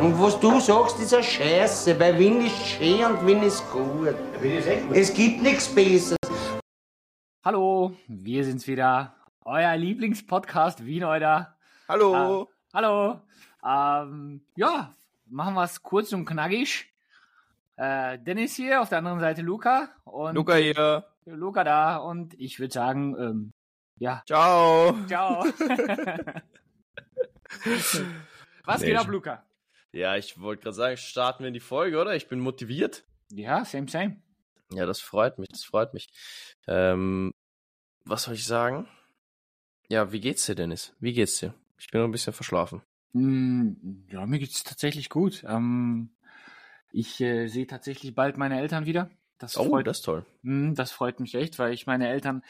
Und was du sagst, ist eine Scheiße, weil Wien ist schön und Wien ist gut. Es gibt nichts Besseres. Hallo, wir sind's wieder. Euer Lieblingspodcast Wien, oder? Hallo. Äh, hallo. Ähm, ja, machen wir's kurz und knackig. Äh, Dennis hier, auf der anderen Seite Luca. Und Luca hier. Luca da. Und ich würde sagen, ähm, ja, Ciao. ciao. Was Nee, geht ab, Luca? Ja, ich wollte gerade sagen, starten wir in die Folge, oder? Ich bin motiviert. Ja, same, same. Ja, das freut mich, das freut mich. Ähm, was soll ich sagen? Ja, wie geht's dir, Dennis? Wie geht's dir? Ich bin noch ein bisschen verschlafen. Mm, Ja, mir geht's tatsächlich gut. Ähm, ich äh, sehe tatsächlich bald meine Eltern wieder. Das Oh, freut das ist toll. Mm, Das freut mich echt, weil ich meine Eltern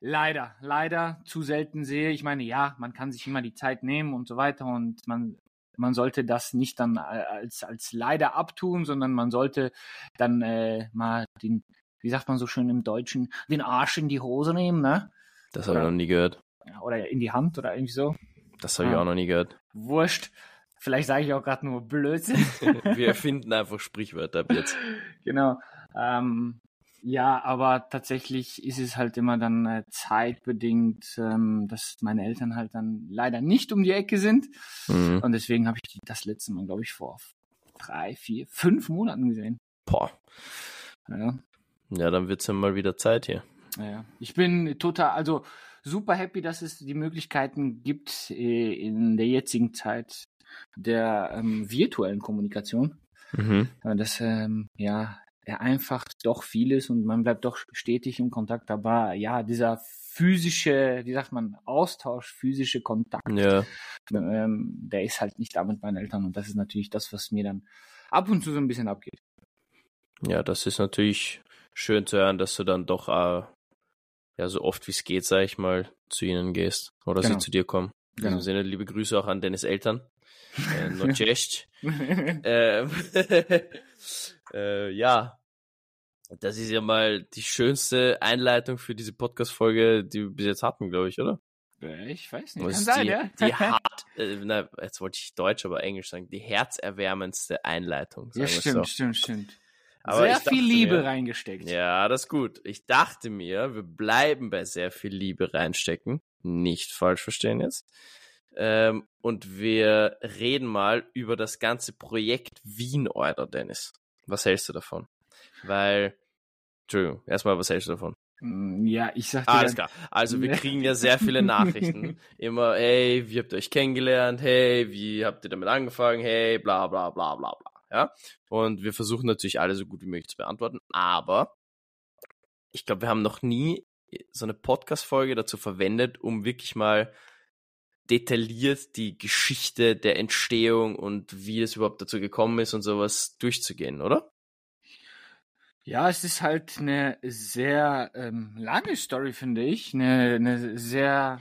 leider, leider zu selten sehe. Ich meine, ja, man kann sich immer die Zeit nehmen und so weiter und man, man sollte das nicht dann äh, als, als leider abtun, sondern man sollte dann äh, mal den, wie sagt man so schön im Deutschen, den Arsch in die Hose nehmen, ne? Das habe ich noch nie gehört. Oder in die Hand oder irgendwie so. Das habe ich Ah. auch noch nie gehört. Wurscht. Vielleicht sage ich auch gerade nur Blödsinn. Wir erfinden einfach Sprichwörter ab jetzt. Genau. Ähm, ja, aber tatsächlich ist es halt immer dann äh, zeitbedingt, ähm, dass meine Eltern halt dann leider nicht um die Ecke sind. Mhm. Und deswegen habe ich die das letzte Mal, glaube ich, vor drei, vier, fünf Monaten gesehen. Boah. Ja, Ja, dann wird's ja mal wieder Zeit hier. ja. Ich bin total, also super happy, dass es die Möglichkeiten gibt äh, in der jetzigen Zeit der ähm, virtuellen Kommunikation. Mhm. Das ähm, ja vereinfacht doch vieles und man bleibt doch stetig im Kontakt. Aber ja, dieser physische, wie sagt man, Austausch, physische Kontakt, Ja, ähm, der ist halt nicht da mit meinen Eltern und das ist natürlich das, was mir dann ab und zu so ein bisschen abgeht. ja, das ist natürlich schön zu hören, dass du dann doch äh, ja so oft wie es geht, sag ich mal, zu ihnen gehst oder Genau. sie zu dir kommen. In Genau. diesem Sinne, liebe Grüße auch an Dennis Eltern. Äh, no ähm, äh, ja, das ist ja mal die schönste Einleitung für diese Podcast-Folge, die wir bis jetzt hatten, glaube ich, oder? ich weiß nicht, Das kann ist sein, die, ja? die hart, äh, na, jetzt wollte ich Deutsch, aber Englisch sagen, die herzerwärmendste Einleitung. ja, stimmt, so. stimmt, stimmt. Aber Sehr viel Liebe mir- reingesteckt. Ja, das ist gut. Ich dachte mir, wir bleiben bei sehr viel Liebe reinstecken. Nicht falsch verstehen jetzt. Ähm, und wir reden mal über das ganze Projekt Wien Order, Dennis. Was hältst du davon? Weil, Entschuldigung, erstmal, was hältst du davon? Mm, Ja, ich sag dir, alles klar. Also wir kriegen ja sehr viele Nachrichten. Immer, hey, wie habt ihr euch kennengelernt? Hey, wie habt ihr damit angefangen? Hey, bla bla bla bla bla. Ja. Und wir versuchen natürlich alle so gut wie möglich zu beantworten. Aber ich glaube, wir haben noch nie so eine Podcast-Folge dazu verwendet, um wirklich mal detailliert die Geschichte der Entstehung und wie es überhaupt dazu gekommen ist und sowas durchzugehen, oder? Ja, es ist halt eine sehr ähm, lange Story, finde ich. Eine, eine sehr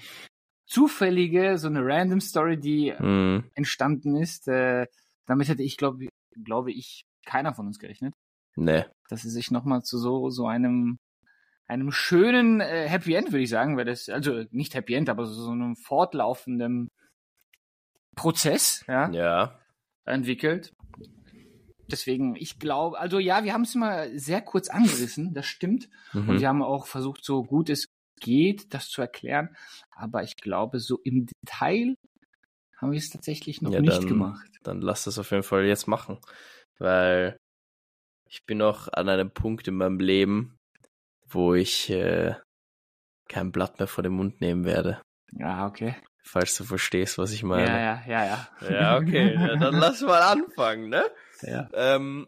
zufällige, so eine random Story, die Mhm. entstanden ist. Äh, damit hätte ich, glaube glaube ich, keiner von uns gerechnet, Nee. dass es sich nochmal zu so, so einem, einem schönen äh, Happy End, würde ich sagen, weil das, also nicht Happy End, aber so, so einem fortlaufenden Prozess, ja, Ja. entwickelt. Deswegen, ich glaube, also ja, wir haben es mal sehr kurz angerissen, das stimmt. Und Mhm. wir haben auch versucht, so gut es geht, das zu erklären. Aber ich glaube, so im Detail haben wir es tatsächlich noch Ja, nicht dann- gemacht. dann lass das auf jeden Fall jetzt machen. Weil ich bin noch an einem Punkt in meinem Leben, wo ich äh, kein Blatt mehr vor den Mund nehmen werde. Ja, okay. Falls du verstehst, was ich Ja, meine. ja, ja, ja. Ja, okay. Ja, dann lass mal anfangen, ne? Ja. Ähm,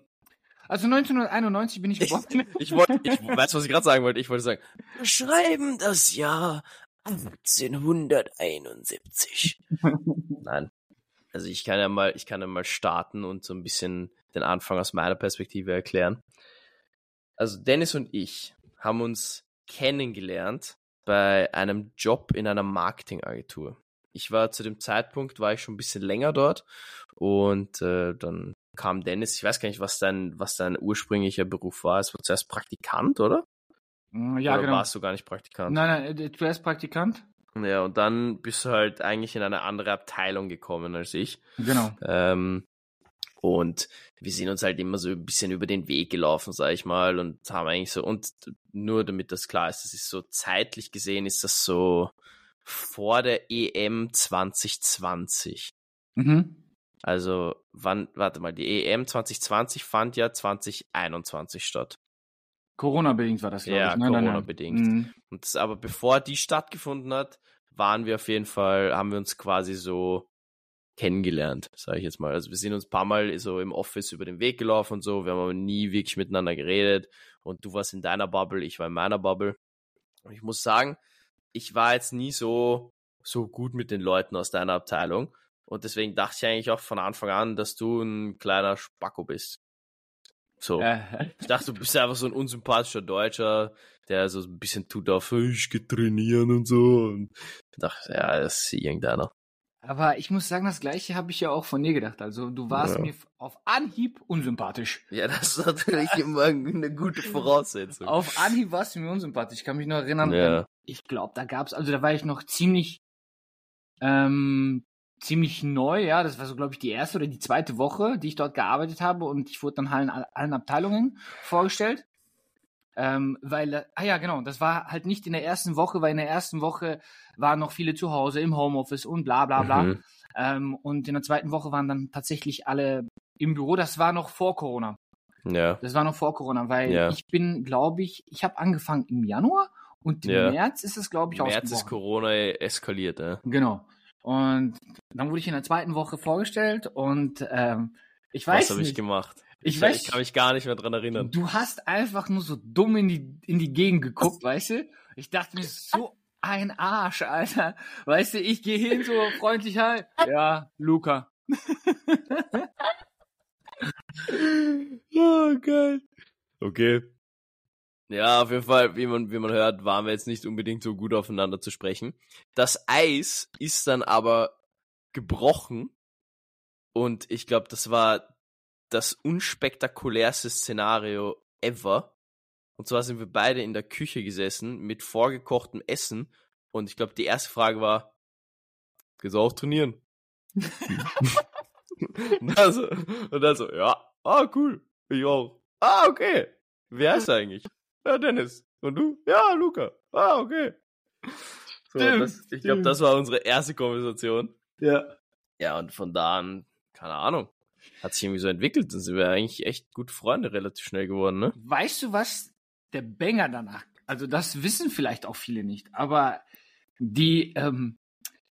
Also 1991 bin ich geboren. ich wollte, ich weiß, was ich gerade sagen wollte. Ich wollte sagen, wir schreiben das Jahr 1871. Nein. Also ich kann ja mal, ich kann ja mal starten und so ein bisschen den Anfang aus meiner Perspektive erklären. Also Dennis und ich haben uns kennengelernt bei einem Job in einer Marketingagentur. Ich war zu dem Zeitpunkt, war ich schon ein bisschen länger dort und äh, dann kam Dennis, ich weiß gar nicht, was dein, was dein ursprünglicher Beruf war. Es war zuerst Praktikant, oder? ja, oder genau. warst du gar nicht Praktikant? Nein, nein, äh, du erst Praktikant? Ja, und dann bist du halt eigentlich in eine andere Abteilung gekommen als ich. Genau. Ähm, Und wir sind uns halt immer so ein bisschen über den Weg gelaufen, sag ich mal, und haben eigentlich so, und nur damit das klar ist, das ist so zeitlich gesehen, ist das so vor der EM 2020. Mhm. Also, wann, warte mal, die EM 2020 fand ja 2021 statt. Corona-bedingt war das, glaube ja, ich. Ja, Corona-bedingt. Mhm. Und das, aber bevor die stattgefunden hat, waren wir auf jeden Fall, haben wir uns quasi so kennengelernt, sage ich jetzt mal. Also wir sind uns ein paar Mal so im Office über den Weg gelaufen und so, wir haben aber nie wirklich miteinander geredet und du warst in deiner Bubble, ich war in meiner Bubble. Und ich muss sagen, ich war jetzt nie so, so gut mit den Leuten aus deiner Abteilung und deswegen dachte ich eigentlich auch von Anfang an, dass du ein kleiner Spacko bist. So. Ich dachte, du bist einfach so ein unsympathischer Deutscher, der so ein bisschen tut auf, ich geh trainieren und so. Und ich dachte, ja, das ist irgendeiner. Aber ich muss sagen, das gleiche habe ich ja auch von dir gedacht. Also du warst ja. mir auf Anhieb unsympathisch. Ja, das ist natürlich immer eine gute Voraussetzung. Auf Anhieb warst du mir unsympathisch. Ich kann mich noch erinnern, ja. ich glaube, da gab's, also da war ich noch ziemlich, ähm, ziemlich neu, ja. Das war so, glaube ich, die erste oder die zweite Woche, die ich dort gearbeitet habe und ich wurde dann allen, allen Abteilungen vorgestellt. Ähm, weil, ah ja, genau, das war halt nicht in der ersten Woche, weil in der ersten Woche waren noch viele zu Hause im Homeoffice und bla bla bla. Mhm. Ähm, und in der zweiten Woche waren dann tatsächlich alle im Büro. Das war noch vor Corona. Ja. Das war noch vor Corona, weil ja. ich bin, glaube ich, ich habe angefangen im Januar und im ja. März ist es, glaube ich, Im März ist Corona eskaliert, ja. Genau. Und dann wurde ich in der zweiten Woche vorgestellt und ähm, ich weiß Was habe ich gemacht? Ich, ich, weiß, ich kann mich gar nicht mehr dran erinnern. Du hast einfach nur so dumm in die, in die Gegend geguckt, weißt du? Ich dachte mir, so ein Arsch, Alter. Weißt du, ich gehe hin so freundlich halt. Ja, Luca. oh, geil. Okay. Ja, auf jeden Fall, wie man, wie man hört, waren wir jetzt nicht unbedingt so gut aufeinander zu sprechen. Das Eis ist dann aber gebrochen. Und ich glaube, das war das unspektakulärste Szenario ever. Und zwar sind wir beide in der Küche gesessen mit vorgekochtem Essen. Und ich glaube, die erste Frage war, gehst du auch trainieren? und, dann so, und dann so, ja, ah, cool, ich auch. Ah, okay. Wer ist eigentlich? Ja, Dennis. Und du? Ja, Luca. Ah, okay. So, das, ich glaube, das war unsere erste Konversation. Ja. Ja, und von da an, keine Ahnung hat sich irgendwie so entwickelt. Dann sind wir eigentlich echt gute Freunde relativ schnell geworden, ne? Weißt du, was der Banger danach, also das wissen vielleicht auch viele nicht, aber die ähm,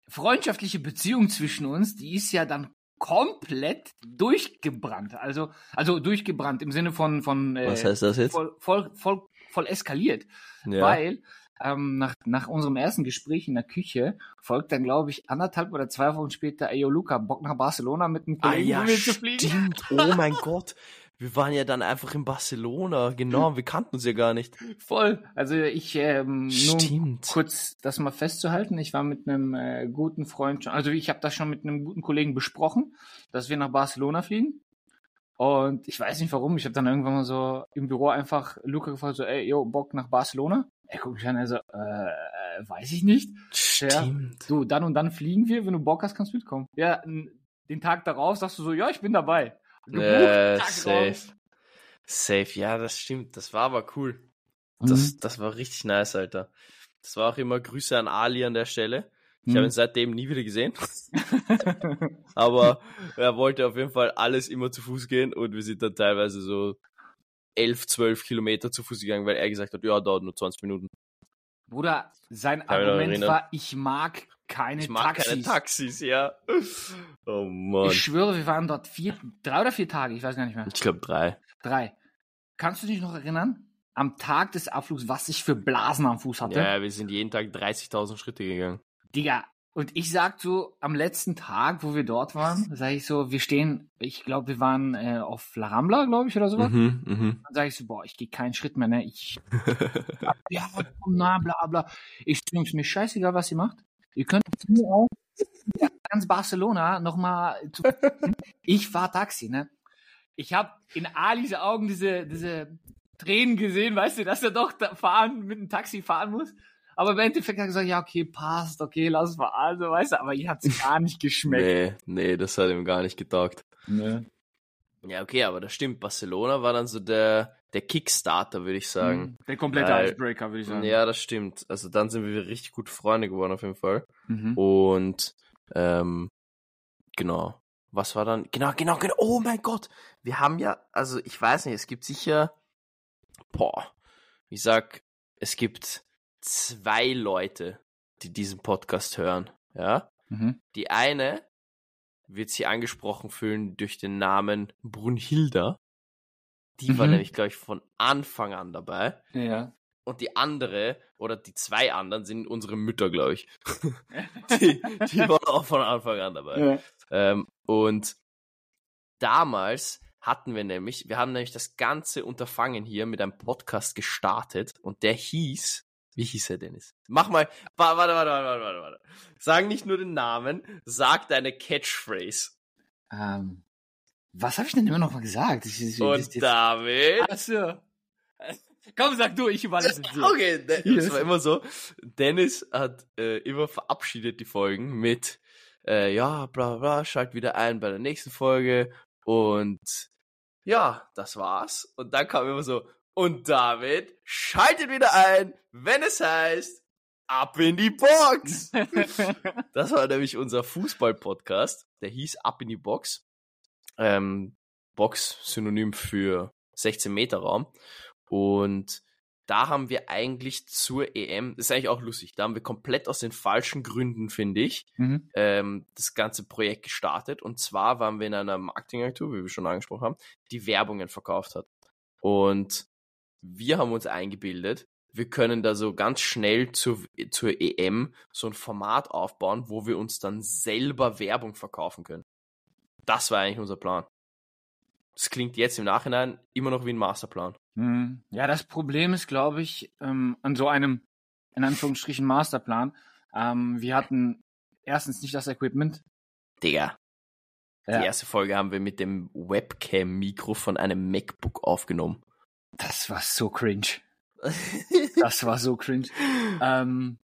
freundschaftliche Beziehung zwischen uns, die ist ja dann komplett durchgebrannt. Also, also durchgebrannt im Sinne von, von äh, Was heißt das jetzt? Voll, voll, voll, voll eskaliert. Ja. Weil ähm, nach, nach unserem ersten Gespräch in der Küche folgt dann, glaube ich, anderthalb oder zwei Wochen später, ey, yo, Luca, Bock nach Barcelona mit einem Kollegen ah, ja, zu fliegen? Stimmt. Oh mein Gott. Wir waren ja dann einfach in Barcelona, genau, wir kannten uns ja gar nicht. Voll. Also ich, ähm, nur kurz das mal festzuhalten, ich war mit einem äh, guten Freund, also ich habe das schon mit einem guten Kollegen besprochen, dass wir nach Barcelona fliegen. Und ich weiß nicht warum, ich habe dann irgendwann mal so im Büro einfach Luca gefragt, so, ey, yo, Bock nach Barcelona? Er guckt mich an, er so, äh, weiß ich nicht. Stimmt. Ja, du, dann und dann fliegen wir, wenn du Bock hast, kannst du mitkommen. Ja, den Tag darauf sagst du so, ja, ich bin dabei. Gebucht, äh, safe. Drauf. Safe, ja, das stimmt. Das war aber cool. Das, mhm. das war richtig nice, Alter. Das war auch immer Grüße an Ali an der Stelle. Ich mhm. habe ihn seitdem nie wieder gesehen. aber er wollte auf jeden Fall alles immer zu Fuß gehen und wir sind dann teilweise so 11, 12 Kilometer zu Fuß gegangen, weil er gesagt hat, ja, dauert nur 20 Minuten. Bruder, sein Kann Argument war, ich mag keine ich mag Taxis. keine Taxis, ja. Oh Mann. Ich schwöre, wir waren dort vier, drei oder vier Tage, ich weiß gar nicht mehr. Ich glaube drei. Drei. Kannst du dich noch erinnern? Am Tag des Abflugs, was ich für Blasen am Fuß hatte? Ja, wir sind jeden Tag 30.000 Schritte gegangen. Digga, und ich sag so, am letzten Tag, wo wir dort waren, sage ich so, wir stehen, ich glaube, wir waren äh, auf La Rambla, glaube ich, oder sowas. Mhm, mh. Dann sage ich so, boah, ich gehe keinen Schritt mehr, ne? Ich, ja, na, bla, bla. Ich Jungs, mir scheißegal, was ihr macht. Ihr könnt mir auch ganz Barcelona nochmal zu. ich fahr Taxi, ne? Ich habe in Alis Augen diese, diese Tränen gesehen, weißt du, dass er doch fahren, mit dem Taxi fahren muss. Aber im Endeffekt hat er gesagt, ja, okay, passt, okay, lass mal also, weißt du, aber ihr hat's gar nicht geschmeckt. Nee, nee, das hat ihm gar nicht getaugt. Nee. Ja, okay, aber das stimmt. Barcelona war dann so der, der Kickstarter, würde ich sagen. Mhm. Der komplette Weil- Icebreaker, würde ich sagen. Ja, das stimmt. Also dann sind wir richtig gute Freunde geworden auf jeden Fall. Mhm. Und ähm, genau. Was war dann? Genau, genau, genau. Oh mein Gott. Wir haben ja, also ich weiß nicht, es gibt sicher, boah, ich sag, es gibt zwei Leute, die diesen Podcast hören. Ja. Mhm. Die eine wird sich angesprochen fühlen durch den Namen Brunhilda. Die war Mhm. nämlich, glaube ich, von Anfang an dabei. Ja. Und die andere, oder die zwei anderen, sind unsere Mütter, glaube ich. die, die waren auch von Anfang an dabei. ja. Ähm, und damals hatten wir nämlich, wir haben nämlich das ganze Unterfangen hier mit einem Podcast gestartet und der hieß, wie hieß er, Dennis? Mach mal, wa- warte, warte, warte, warte, warte. Sag nicht nur den Namen, sag deine Catchphrase. Ähm, was habe ich denn immer noch mal gesagt? Das ist- das Und jetzt- David. Ach so. Komm, sag du, ich überlasse es dir. Okay, Yes. es war immer so. Dennis hat äh, immer verabschiedet die Folgen mit, äh, ja, bla bla bla, schalt wieder ein bei der nächsten Folge und ja, das war's. Und dann kam immer so, und David schaltet wieder ein, wenn es heißt, ab in die Box. Das war nämlich unser Fußball-Podcast. Der hieß Ab in die Box. Ähm, Box synonym für 16 Meter Raum. Und da haben wir eigentlich zur EM, das ist eigentlich auch lustig, da haben wir komplett aus den falschen Gründen, finde ich, mhm. ähm, das ganze Projekt gestartet. Und zwar waren wir in einer Marketingagentur, wie wir schon angesprochen haben, die Werbungen verkauft hat. Und wir haben uns eingebildet, wir können da so ganz schnell zur, zur EM so ein Format aufbauen, wo wir uns dann selber Werbung verkaufen können. Das war eigentlich unser Plan. Das klingt jetzt im Nachhinein immer noch wie ein Masterplan. Mhm. Ja, das Problem ist, glaube ich, ähm, an so einem, in Anführungsstrichen, Masterplan. Ähm, wir hatten erstens nicht das Equipment. Digga, Ja, die erste Folge haben wir mit dem Webcam-Mikro von einem MacBook aufgenommen. Das war so cringe. Das war so cringe. Ähm,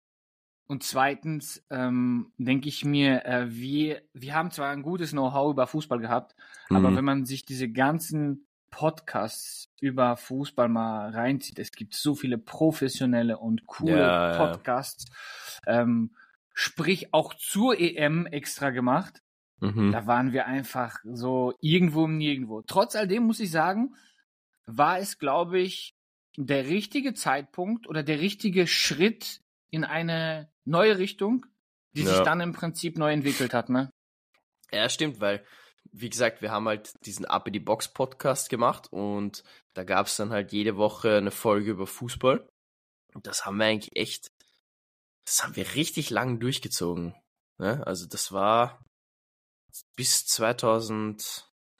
und zweitens ähm, denke ich mir, äh, wir, wir haben zwar ein gutes Know-how über Fußball gehabt, aber Mhm. wenn man sich diese ganzen Podcasts über Fußball mal reinzieht, es gibt so viele professionelle und coole Ja, ja. Podcasts, ähm, sprich auch zur EM extra gemacht. Mhm. Da waren wir einfach so irgendwo im Nirgendwo. Trotz alledem muss ich sagen, war es, glaube ich, der richtige Zeitpunkt oder der richtige Schritt in eine neue Richtung, die sich Ja. dann im Prinzip neu entwickelt hat, ne? Ja, stimmt, weil, wie gesagt, wir haben halt diesen Up in die Box Podcast gemacht und da gab es dann halt jede Woche eine Folge über Fußball. Und das haben wir eigentlich echt, das haben wir richtig lang durchgezogen. Ne? Also das war bis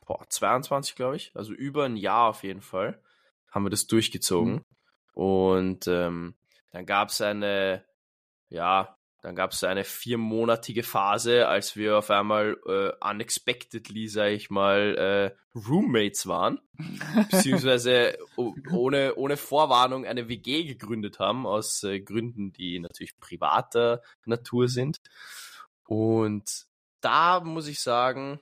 2022, glaube ich, also über ein Jahr auf jeden Fall, haben wir das durchgezogen. Und ähm, dann gab es eine, ja, dann gab es eine viermonatige Phase, als wir auf einmal äh, unexpectedly, sag ich mal, äh, Roommates waren, beziehungsweise ohne, ohne Vorwarnung eine WG gegründet haben, aus äh, Gründen, die natürlich privater Natur sind. Und da muss ich sagen,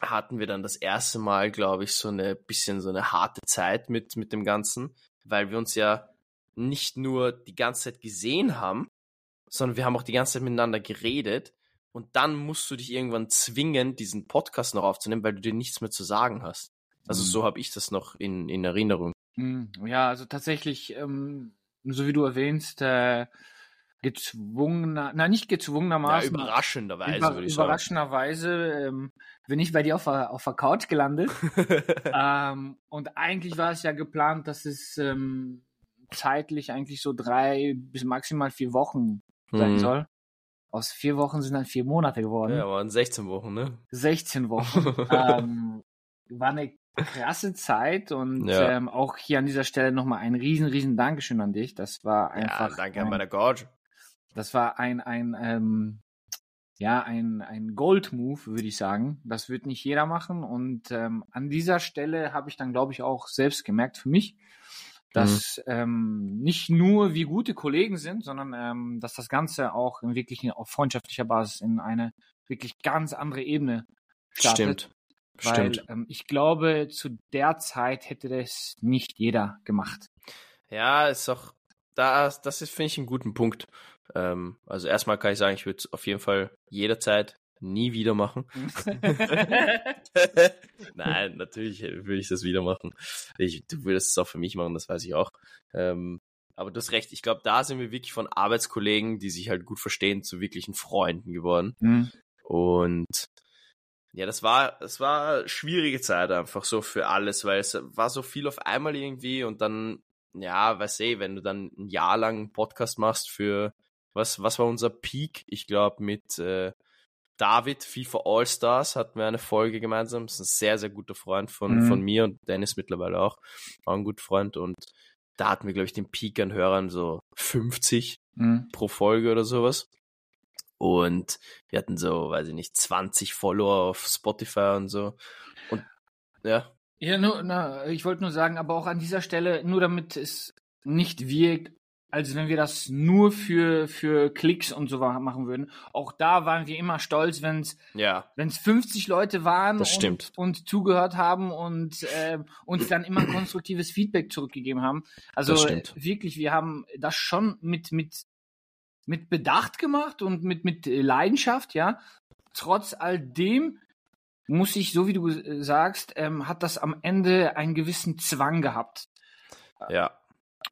hatten wir dann das erste Mal, glaube ich, so eine bisschen so eine harte Zeit mit, mit dem Ganzen, weil wir uns ja nicht nur die ganze Zeit gesehen haben, sondern wir haben auch die ganze Zeit miteinander geredet und dann musst du dich irgendwann zwingen, diesen Podcast noch aufzunehmen, weil du dir nichts mehr zu sagen hast. Also Mhm. so habe ich das noch in, in Erinnerung. Hm, Ja, also tatsächlich, ähm, so wie du erwähnst, äh, gezwungener, na nicht Ja, gezwungenermaßen, überraschenderweise, über, würde ich sagen. überraschenderweise ähm, bin ich bei dir auf der, auf der Couch gelandet. ähm, und eigentlich war es ja geplant, dass es ähm, zeitlich eigentlich so drei bis maximal vier Wochen sein Hm. soll. Aus vier Wochen sind dann vier Monate geworden. Ja, waren 16 Wochen, ne? 16 Wochen. ähm, war eine krasse Zeit und Ja. ähm, auch hier an dieser Stelle nochmal ein riesen, riesen Dankeschön an dich. Das war einfach. ja, danke an ein, meiner Gorge. Das war ein, ein, ähm, ja, ein, ein Gold-Move, würde ich sagen. Das wird nicht jeder machen. Und ähm, an dieser Stelle habe ich dann, glaube ich, auch selbst gemerkt für mich, dass ähm, nicht nur wir gute Kollegen sind, sondern ähm, dass das Ganze auch in wirklich auf freundschaftlicher Basis in eine wirklich ganz andere Ebene startet. Stimmt. Stimmt. Weil ähm, ich glaube, zu der Zeit hätte das nicht jeder gemacht. Ja, ist auch, da, das ist, finde ich, einen guten Punkt. Ähm, also erstmal kann ich sagen, ich würde es auf jeden Fall jederzeit nie wieder machen. Nein, natürlich würde ich das wieder machen. Ich, du würdest es auch für mich machen, das weiß ich auch. Ähm, aber du hast recht, ich glaube, da sind wir wirklich von Arbeitskollegen, die sich halt gut verstehen, zu wirklichen Freunden geworden. Mhm. Und ja, das war, das war schwierige Zeit einfach so für alles, weil es war so viel auf einmal irgendwie und dann, ja, weiß eh, wenn du dann ein Jahr lang einen Podcast machst für, was, was war unser Peak? Ich glaube, mit äh, David, FIFA All-Stars, hatten wir eine Folge gemeinsam. Das ist ein sehr, sehr guter Freund von, mhm. von mir und Dennis mittlerweile auch. Auch ein guter Freund und da hatten wir, glaube ich, den Peak an Hörern so 50 mhm. pro Folge oder sowas. Und wir hatten so, weiß ich nicht, 20 Follower auf Spotify und so. Und ja. Ja, nur, na, ich wollte nur sagen, aber auch an dieser Stelle, nur damit es nicht wirkt, als wenn wir das nur für, für Klicks und so machen würden. Auch da waren wir immer stolz, wenn es ja. wenn's 50 Leute waren das und, und zugehört haben und äh, uns dann immer konstruktives Feedback zurückgegeben haben. Also wirklich, wir haben das schon mit, mit mit Bedacht gemacht und mit, mit Leidenschaft, ja. Trotz all dem muss ich, so wie du sagst, ähm, hat das am Ende einen gewissen Zwang gehabt. Ja,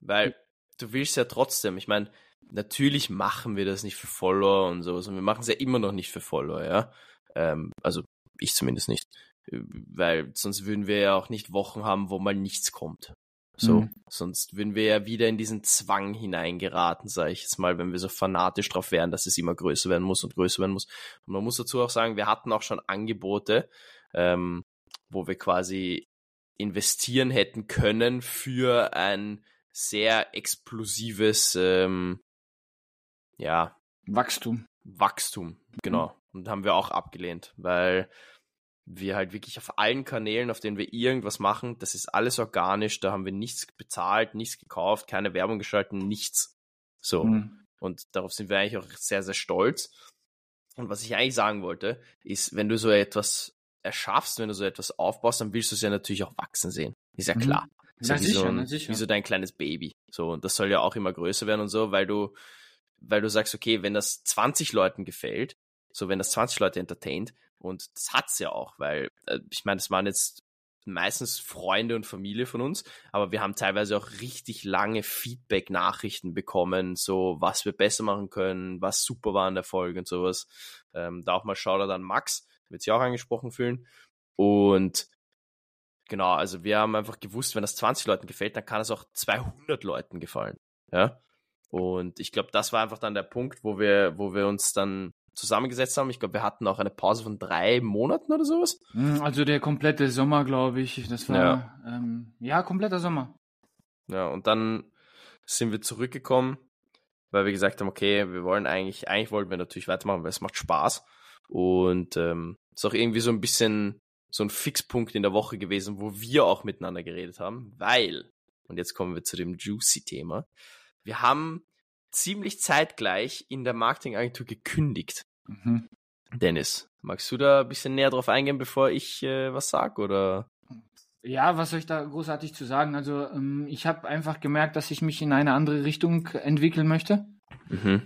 weil du willst ja trotzdem, ich meine, natürlich machen wir das nicht für Follower und sowas und wir machen es ja immer noch nicht für Follower, ja. Ähm, also ich zumindest nicht. Weil sonst würden wir ja auch nicht Wochen haben, wo mal nichts kommt. So, mhm. sonst würden wir ja wieder in diesen Zwang hineingeraten, sage ich jetzt mal, wenn wir so fanatisch drauf wären, dass es immer größer werden muss und größer werden muss. Und man muss dazu auch sagen, wir hatten auch schon Angebote, ähm, wo wir quasi investieren hätten können für ein sehr explosives, ähm, ja, Wachstum. Wachstum, genau. Mhm. Und haben wir auch abgelehnt, weil wir halt wirklich auf allen Kanälen, auf denen wir irgendwas machen, das ist alles organisch, da haben wir nichts bezahlt, nichts gekauft, keine Werbung geschalten, nichts. So. Mhm. Und darauf sind wir eigentlich auch sehr, sehr stolz. Und was ich eigentlich sagen wollte, ist, wenn du so etwas erschaffst, wenn du so etwas aufbaust, dann willst du es ja natürlich auch wachsen sehen. Ist ja mhm. klar. So wie, sicher, so ein, wie so dein kleines Baby. So, und das soll ja auch immer größer werden und so, weil du, weil du sagst, okay, wenn das 20 Leuten gefällt, so wenn das 20 Leute entertaint, und das hat's ja auch, weil äh, ich meine, es waren jetzt meistens Freunde und Familie von uns, aber wir haben teilweise auch richtig lange Feedback-Nachrichten bekommen, so was wir besser machen können, was super war in der Folge und sowas. Ähm, da auch mal Shoutout an Max, wird sich auch angesprochen fühlen. Und genau, also wir haben einfach gewusst, wenn das 20 Leuten gefällt, dann kann es auch 200 Leuten gefallen. Ja. Und ich glaube, das war einfach dann der Punkt, wo wir, wo wir uns dann zusammengesetzt haben. Ich glaube, wir hatten auch eine Pause von drei Monaten oder sowas. Hm, also der komplette Sommer, glaube ich. Das war ja. Ähm, ja kompletter Sommer. Ja, und dann sind wir zurückgekommen, weil wir gesagt haben, okay, wir wollen eigentlich, eigentlich wollten wir natürlich weitermachen, weil es macht Spaß. Und ähm, ist auch irgendwie so ein bisschen so ein Fixpunkt in der Woche gewesen, wo wir auch miteinander geredet haben, weil, und jetzt kommen wir zu dem Juicy-Thema, wir haben ziemlich zeitgleich in der Marketingagentur gekündigt. Mhm. Dennis, magst du da ein bisschen näher drauf eingehen, bevor ich äh, was sag oder? Ja, was soll ich da großartig zu sagen? Also ähm, ich habe einfach gemerkt, dass ich mich in eine andere Richtung entwickeln möchte. Mhm.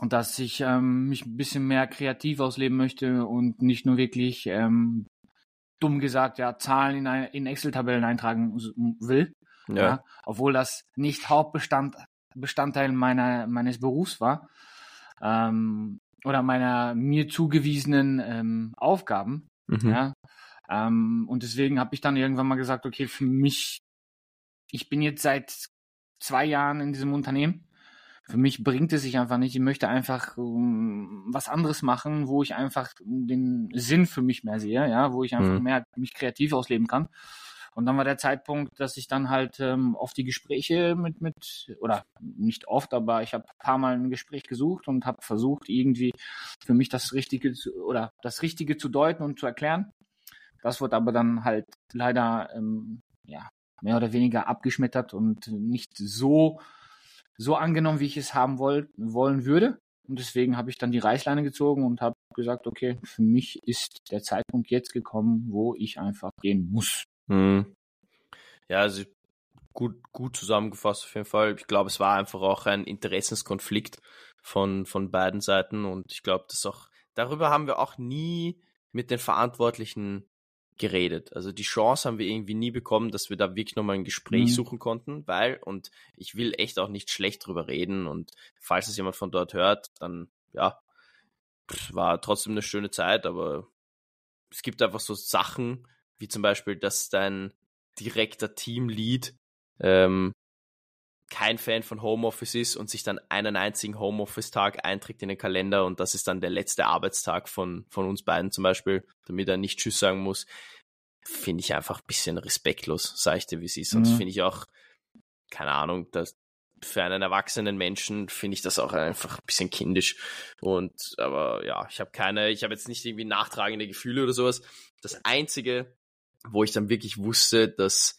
Und dass ich ähm, mich ein bisschen mehr kreativ ausleben möchte und nicht nur wirklich ähm, dumm gesagt, ja, Zahlen in, in Excel-Tabellen eintragen will. Ja. ja. Obwohl das nicht Hauptbestand Bestandteil meiner, meines Berufs war ähm, oder meiner mir zugewiesenen ähm, Aufgaben. Mhm. Ja? Ähm, und deswegen habe ich dann irgendwann mal gesagt, okay, für mich, ich bin jetzt seit zwei Jahren in diesem Unternehmen. Für mich bringt es sich einfach nicht. Ich möchte einfach um, was anderes machen, wo ich einfach den Sinn für mich mehr sehe, ja, wo ich einfach mhm. mehr mich kreativ ausleben kann. Und dann war der Zeitpunkt, dass ich dann halt ähm, oft die Gespräche mit, mit, oder nicht oft, aber ich habe ein paar Mal ein Gespräch gesucht und habe versucht, irgendwie für mich das Richtige zu, oder das Richtige zu deuten und zu erklären. Das wurde aber dann halt leider ähm, ja, mehr oder weniger abgeschmettert und nicht so, so angenommen, wie ich es haben wollt, wollen würde. Und deswegen habe ich dann die Reißleine gezogen und habe gesagt, okay, für mich ist der Zeitpunkt jetzt gekommen, wo ich einfach gehen muss. Hm. Ja, also gut, gut zusammengefasst auf jeden Fall. Ich glaube, es war einfach auch ein Interessenskonflikt von, von beiden Seiten und ich glaube, dass auch, darüber haben wir auch nie mit den Verantwortlichen geredet. Also die Chance haben wir irgendwie nie bekommen, dass wir da wirklich nochmal ein Gespräch mhm. suchen konnten, weil, und ich will echt auch nicht schlecht drüber reden und falls es jemand von dort hört, dann, ja, war trotzdem eine schöne Zeit, aber es gibt einfach so Sachen, wie zum Beispiel, dass dein direkter Teamlead ähm, kein Fan von Homeoffice ist und sich dann einen einzigen Homeoffice-Tag einträgt in den Kalender und das ist dann der letzte Arbeitstag von, von uns beiden zum Beispiel, damit er nicht Tschüss sagen muss, finde ich einfach ein bisschen respektlos, sage ich dir, wie es ist. Und mhm. das finde ich auch, keine Ahnung, dass für einen erwachsenen Menschen finde ich das auch einfach ein bisschen kindisch. Und aber ja, ich habe keine, ich habe jetzt nicht irgendwie nachtragende Gefühle oder sowas. Das Einzige, wo ich dann wirklich wusste, dass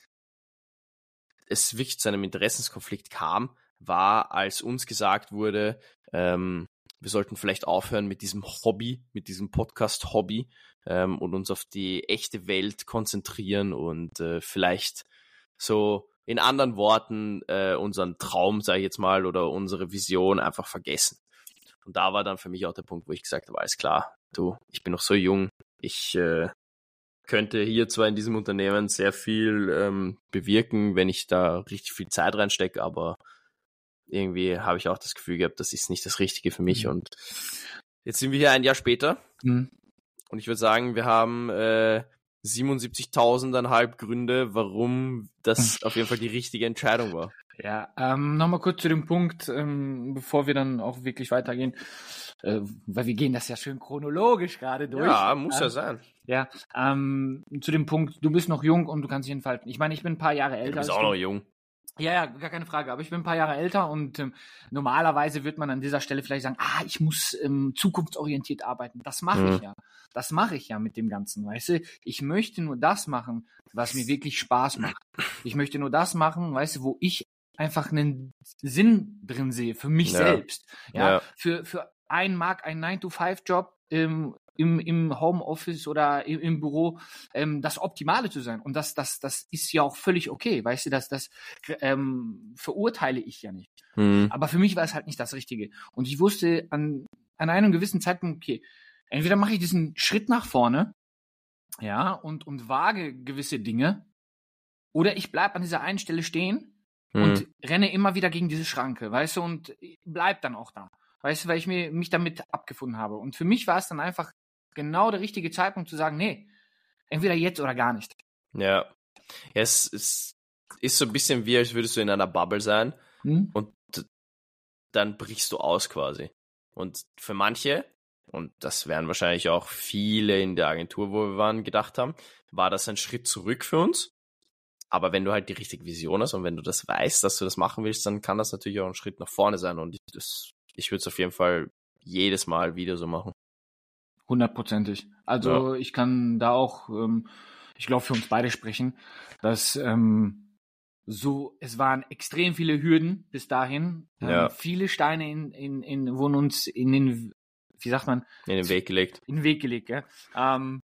es wirklich zu einem Interessenskonflikt kam, war, als uns gesagt wurde, ähm, wir sollten vielleicht aufhören mit diesem Hobby, mit diesem Podcast-Hobby ähm, und uns auf die echte Welt konzentrieren und äh, vielleicht so in anderen Worten äh, unseren Traum, sage ich jetzt mal, oder unsere Vision einfach vergessen. Und da war dann für mich auch der Punkt, wo ich gesagt habe, alles klar, du, ich bin noch so jung, ich äh, könnte hier zwar in diesem Unternehmen sehr viel ähm, bewirken, wenn ich da richtig viel Zeit reinstecke, aber irgendwie habe ich auch das Gefühl gehabt, das ist nicht das Richtige für mich. Mhm. Und jetzt sind wir hier ein Jahr später. Mhm. Und ich würde sagen, wir haben äh, 77.000 Gründe, warum das auf jeden Fall die richtige Entscheidung war. Ja, ähm, nochmal kurz zu dem Punkt, ähm, bevor wir dann auch wirklich weitergehen, äh, weil wir gehen das ja schön chronologisch gerade durch. Ja, muss ja ähm, sein. Ja, ähm, zu dem Punkt, du bist noch jung und du kannst dich entfalten. Ich meine, ich bin ein paar Jahre älter. Du bist auch noch jung. Ja, ja, gar keine Frage. Aber ich bin ein paar Jahre älter und ähm, normalerweise wird man an dieser Stelle vielleicht sagen, ah, ich muss ähm, zukunftsorientiert arbeiten. Das mache mhm. ich ja. Das mache ich ja mit dem Ganzen, weißt du? Ich möchte nur das machen, was mir wirklich Spaß macht. Ich möchte nur das machen, weißt du, wo ich einfach einen Sinn drin sehe, für mich ja. selbst. Ja, ja. Für, für einen mag ein 9-to-5-Job ähm, im, im Homeoffice oder im, im Büro ähm, das Optimale zu sein. Und das, das, das ist ja auch völlig okay, weißt du, das, das ähm, verurteile ich ja nicht. Mhm. Aber für mich war es halt nicht das Richtige. Und ich wusste an, an einem gewissen Zeitpunkt, okay, entweder mache ich diesen Schritt nach vorne, ja, und, und wage gewisse Dinge, oder ich bleib an dieser einen Stelle stehen mhm. und renne immer wieder gegen diese Schranke, weißt du, und bleib dann auch da. Weißt du, weil ich mir, mich damit abgefunden habe. Und für mich war es dann einfach genau der richtige Zeitpunkt zu sagen, nee, entweder jetzt oder gar nicht. Ja. ja es, es ist so ein bisschen wie, als würdest du in einer Bubble sein hm? und dann brichst du aus quasi. Und für manche, und das werden wahrscheinlich auch viele in der Agentur, wo wir waren, gedacht haben, war das ein Schritt zurück für uns. Aber wenn du halt die richtige Vision hast und wenn du das weißt, dass du das machen willst, dann kann das natürlich auch ein Schritt nach vorne sein. Und ich, ich würde es auf jeden Fall jedes Mal wieder so machen. Hundertprozentig. Also ja. ich kann da auch, ähm, ich glaube, für uns beide sprechen, dass ähm, so, es waren extrem viele Hürden bis dahin. Ähm, ja. viele Steine in, in, in, wurden uns in den, wie sagt man? In den Weg gelegt. In den Weg gelegt, ja. Ähm,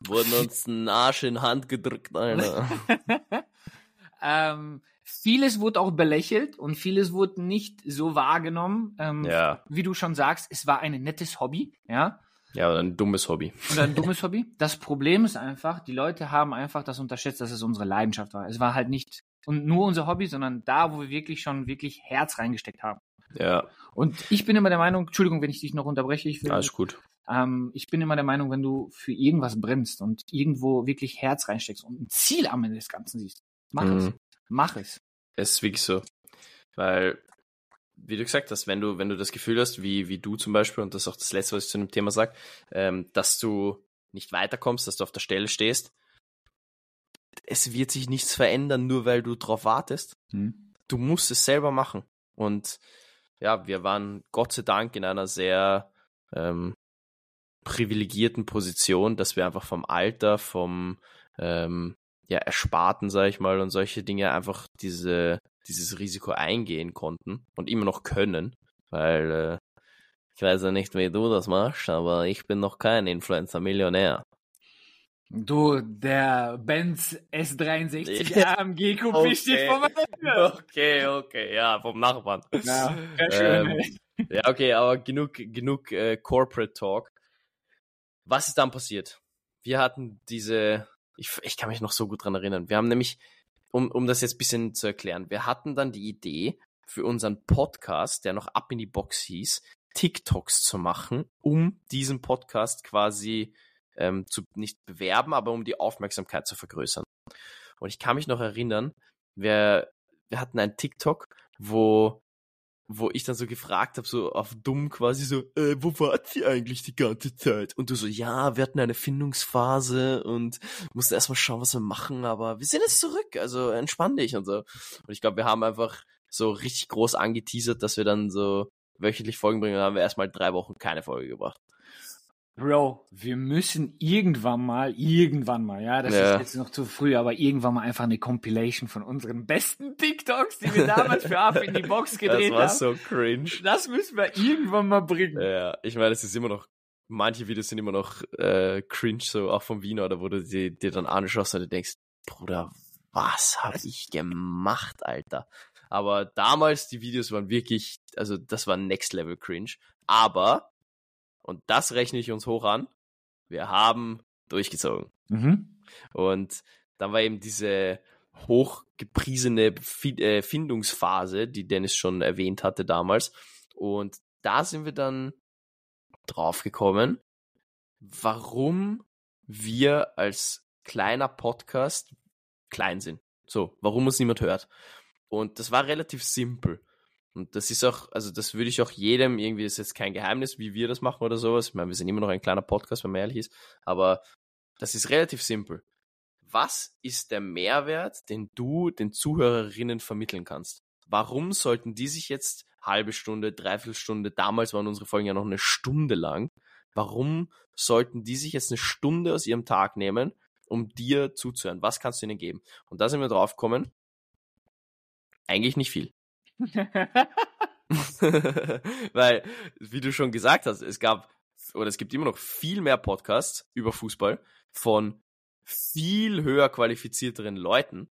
wurden uns einen Arsch in Hand gedrückt, Alter. ähm, vieles wurde auch belächelt und vieles wurde nicht so wahrgenommen. Ähm, ja. Wie du schon sagst, es war ein nettes Hobby, ja. Ja, oder ein dummes Hobby. Oder ein dummes Hobby. Das Problem ist einfach, die Leute haben einfach das unterschätzt, dass es unsere Leidenschaft war. Es war halt nicht und nur unser Hobby, sondern da, wo wir wirklich schon wirklich Herz reingesteckt haben. Ja. Und ich bin immer der Meinung, Entschuldigung, wenn ich dich noch unterbreche, ich will, Alles gut. Ähm, ich bin immer der Meinung, wenn du für irgendwas brennst und irgendwo wirklich Herz reinsteckst und ein Ziel am Ende des Ganzen siehst, mach mhm. es. Mach es. Es ist wirklich so. Weil wie du gesagt hast, wenn du, wenn du das Gefühl hast, wie, wie du zum Beispiel, und das ist auch das Letzte, was ich zu dem Thema sage, ähm, dass du nicht weiterkommst, dass du auf der Stelle stehst, es wird sich nichts verändern, nur weil du drauf wartest. Mhm. Du musst es selber machen. Und ja, wir waren Gott sei Dank in einer sehr ähm, privilegierten Position, dass wir einfach vom Alter, vom ähm, ja, Ersparten, sage ich mal, und solche Dinge einfach diese dieses Risiko eingehen konnten und immer noch können, weil äh, Ich weiß ja nicht, wie du das machst, aber ich bin noch kein Influencer-Millionär. Du, der Benz S63 AMG Coupé okay. steht vor meiner Tür. Okay, okay, ja, vom Nachbarn. Ja, schön. Ähm, ja, okay, aber genug, genug äh, Corporate Talk. Was ist dann passiert? Wir hatten diese, ich, ich kann mich noch so gut dran erinnern. Wir haben nämlich, um, um das jetzt ein bisschen zu erklären, wir hatten dann die Idee für unseren Podcast, der noch ab in die Box hieß, TikToks zu machen, um diesen Podcast quasi ähm, zu nicht bewerben, aber um die Aufmerksamkeit zu vergrößern. Und ich kann mich noch erinnern, wir, wir hatten einen TikTok, wo wo ich dann so gefragt habe, so auf dumm quasi so, äh, wo wart ihr eigentlich die ganze Zeit? Und du so, ja, wir hatten eine Findungsphase und mussten erstmal schauen, was wir machen, aber wir sind jetzt zurück, also entspann dich und so. Und ich glaube, wir haben einfach so richtig groß angeteasert, dass wir dann so wöchentlich Folgen bringen, dann haben wir erstmal drei Wochen keine Folge gebracht. Bro, wir müssen irgendwann mal, irgendwann mal, ja, das ja. ist jetzt noch zu früh, aber irgendwann mal einfach eine Compilation von unseren besten TikToks, die wir damals für Ab in die Box gedreht haben. Das war haben. so cringe. Das müssen wir irgendwann mal bringen. Ja, ich meine, es ist immer noch, manche Videos sind immer noch äh, cringe, so auch vom Wiener, oder wo du dir, dir dann anschaust und du denkst, Bruder, was habe ich gemacht, Alter? Aber damals, die Videos waren wirklich, also das war Next Level Cringe. Aber und das rechne ich uns hoch an. Wir haben durchgezogen. Mhm. Und dann war eben diese hochgepriesene äh, Findungsphase, die Dennis schon erwähnt hatte damals. Und da sind wir dann draufgekommen, warum wir als kleiner Podcast klein sind. So, warum uns niemand hört. Und das war relativ simpel. Und das ist auch, also das würde ich auch jedem irgendwie, das ist jetzt kein Geheimnis, wie wir das machen oder sowas. Ich meine, wir sind immer noch ein kleiner Podcast, wenn man ehrlich ist. Aber das ist relativ simpel. Was ist der Mehrwert, den du den Zuhörerinnen vermitteln kannst? Warum sollten die sich jetzt halbe Stunde, dreiviertel Stunde, damals waren unsere Folgen ja noch eine Stunde lang, warum sollten die sich jetzt eine Stunde aus ihrem Tag nehmen, um dir zuzuhören? Was kannst du ihnen geben? Und da sind wir drauf gekommen, eigentlich nicht viel. Weil, wie du schon gesagt hast, es gab oder es gibt immer noch viel mehr Podcasts über Fußball von viel höher qualifizierteren Leuten.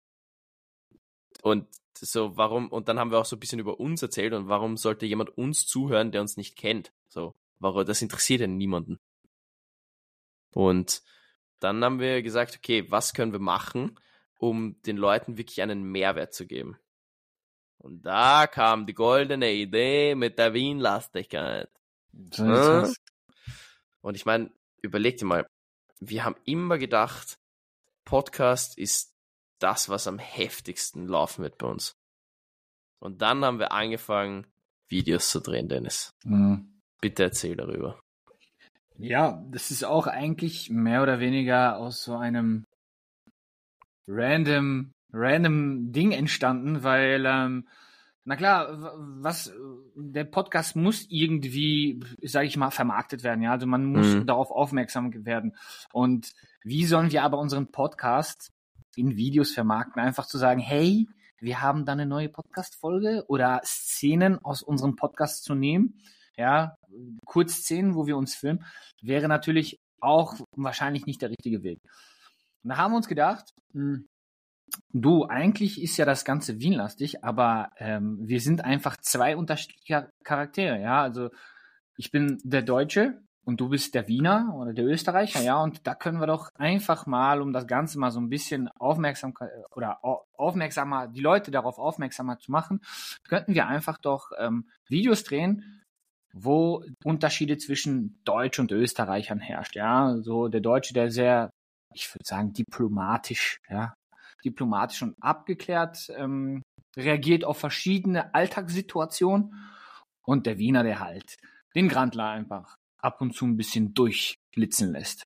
Und so, warum, und dann haben wir auch so ein bisschen über uns erzählt und warum sollte jemand uns zuhören, der uns nicht kennt? So, warum, das interessiert ja niemanden. Und dann haben wir gesagt, okay, was können wir machen, um den Leuten wirklich einen Mehrwert zu geben? Und da kam die goldene Idee mit der Wien-Lastigkeit. So Und ich meine, überleg dir mal, wir haben immer gedacht, Podcast ist das, was am heftigsten laufen wird bei uns. Und dann haben wir angefangen, Videos zu drehen, Dennis. Mhm. Bitte erzähl darüber. Ja, das ist auch eigentlich mehr oder weniger aus so einem random random Ding entstanden, weil, ähm, na klar, was der Podcast muss irgendwie, sage ich mal, vermarktet werden. Ja, also man muss mhm. darauf aufmerksam werden. Und wie sollen wir aber unseren Podcast in Videos vermarkten? Einfach zu sagen, hey, wir haben da eine neue Podcast-Folge oder Szenen aus unserem Podcast zu nehmen. Ja, Kurzszenen, wo wir uns filmen, wäre natürlich auch wahrscheinlich nicht der richtige Weg. Und da haben wir uns gedacht, mh, hm, Du, eigentlich ist ja das Ganze Wien-lastig, aber ähm, wir sind einfach zwei unterschiedliche Charaktere, ja. Also ich bin der Deutsche und du bist der Wiener oder der Österreicher, ja. Und da können wir doch einfach mal, um das Ganze mal so ein bisschen aufmerksam oder aufmerksamer, die Leute darauf aufmerksamer zu machen, könnten wir einfach doch ähm, Videos drehen, wo Unterschiede zwischen Deutsch und Österreichern herrscht, ja. So der Deutsche, der sehr ich würde sagen, diplomatisch, ja, diplomatisch und abgeklärt ähm, reagiert auf verschiedene Alltagssituationen und der Wiener, der halt den Grandler einfach ab und zu ein bisschen durchblitzen lässt.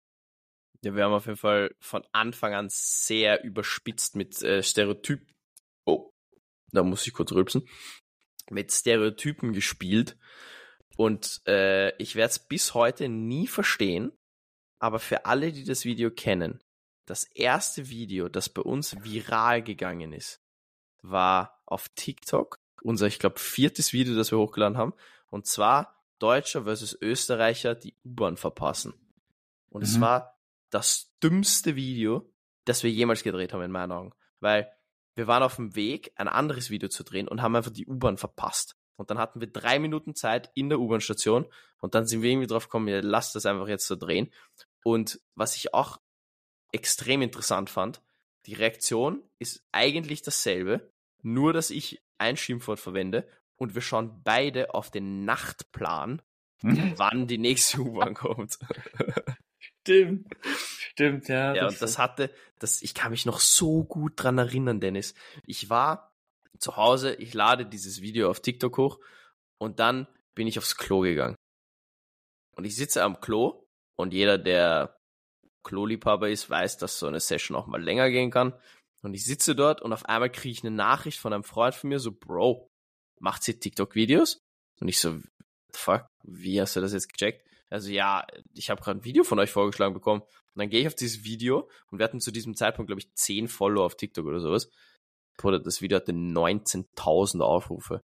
Ja, wir haben auf jeden Fall von Anfang an sehr überspitzt mit äh, Stereotypen. Oh, da muss ich kurz rülpsen. Mit Stereotypen gespielt. Und äh, ich werde es bis heute nie verstehen. Aber für alle, die das Video kennen, das erste Video, das bei uns viral gegangen ist, war auf TikTok. Unser, ich glaube, viertes Video, das wir hochgeladen haben. Und zwar Deutscher versus Österreicher die U-Bahn verpassen. Und mhm. es war das dümmste Video, das wir jemals gedreht haben, in meinen Augen. Weil wir waren auf dem Weg, ein anderes Video zu drehen und haben einfach die U-Bahn verpasst. Und dann hatten wir drei Minuten Zeit in der U-Bahn-Station und dann sind wir irgendwie drauf gekommen, ja, lass das einfach jetzt so drehen. Und was ich auch extrem interessant fand, die Reaktion ist eigentlich dasselbe, nur dass ich ein Schimpfwort verwende und wir schauen beide auf den Nachtplan, mhm. wann die nächste U-Bahn kommt. Stimmt. Stimmt, ja. Ja, und das hatte, das, ich kann mich noch so gut dran erinnern, Dennis. Ich war zu Hause, ich lade dieses Video auf TikTok hoch und dann bin ich aufs Klo gegangen. Und ich sitze am Klo und jeder, der Kloliebhaber ist, weiß, dass so eine Session auch mal länger gehen kann. Und ich sitze dort und auf einmal kriege ich eine Nachricht von einem Freund von mir, so, Bro, macht sie TikTok-Videos? Und ich so, fuck, wie hast du das jetzt gecheckt? Also ja, ich habe gerade ein Video von euch vorgeschlagen bekommen. Und dann gehe ich auf dieses Video und wir hatten zu diesem Zeitpunkt, glaube ich, 10 Follower auf TikTok oder sowas. Bruder, das Video hatte 19.000 Aufrufe.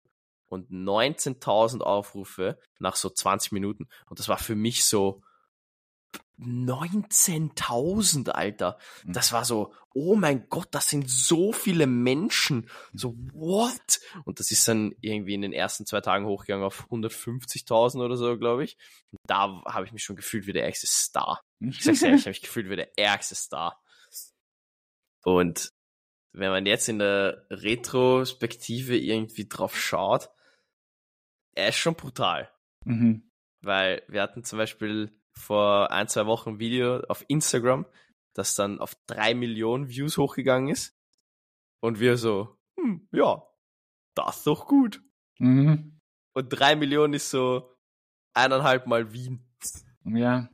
Und 19.000 Aufrufe nach so 20 Minuten. Und das war für mich so, 19.000, Alter. Mhm. Das war so, oh mein Gott, das sind so viele Menschen. So, what? Und das ist dann irgendwie in den ersten zwei Tagen hochgegangen auf 150.000 oder so, glaube ich. Und da habe ich mich schon gefühlt wie der ärgste Star. Ich sag's ehrlich, ich habe mich gefühlt wie der ärgste Star. Und wenn man jetzt in der Retrospektive irgendwie drauf schaut, er ist schon brutal. Mhm. Weil wir hatten zum Beispiel vor ein, zwei Wochen ein Video auf Instagram, das dann auf drei Millionen Views hochgegangen ist. Und wir so, hm, ja, das ist doch gut. Mhm. Und drei Millionen ist so eineinhalb Mal Wien. Ja.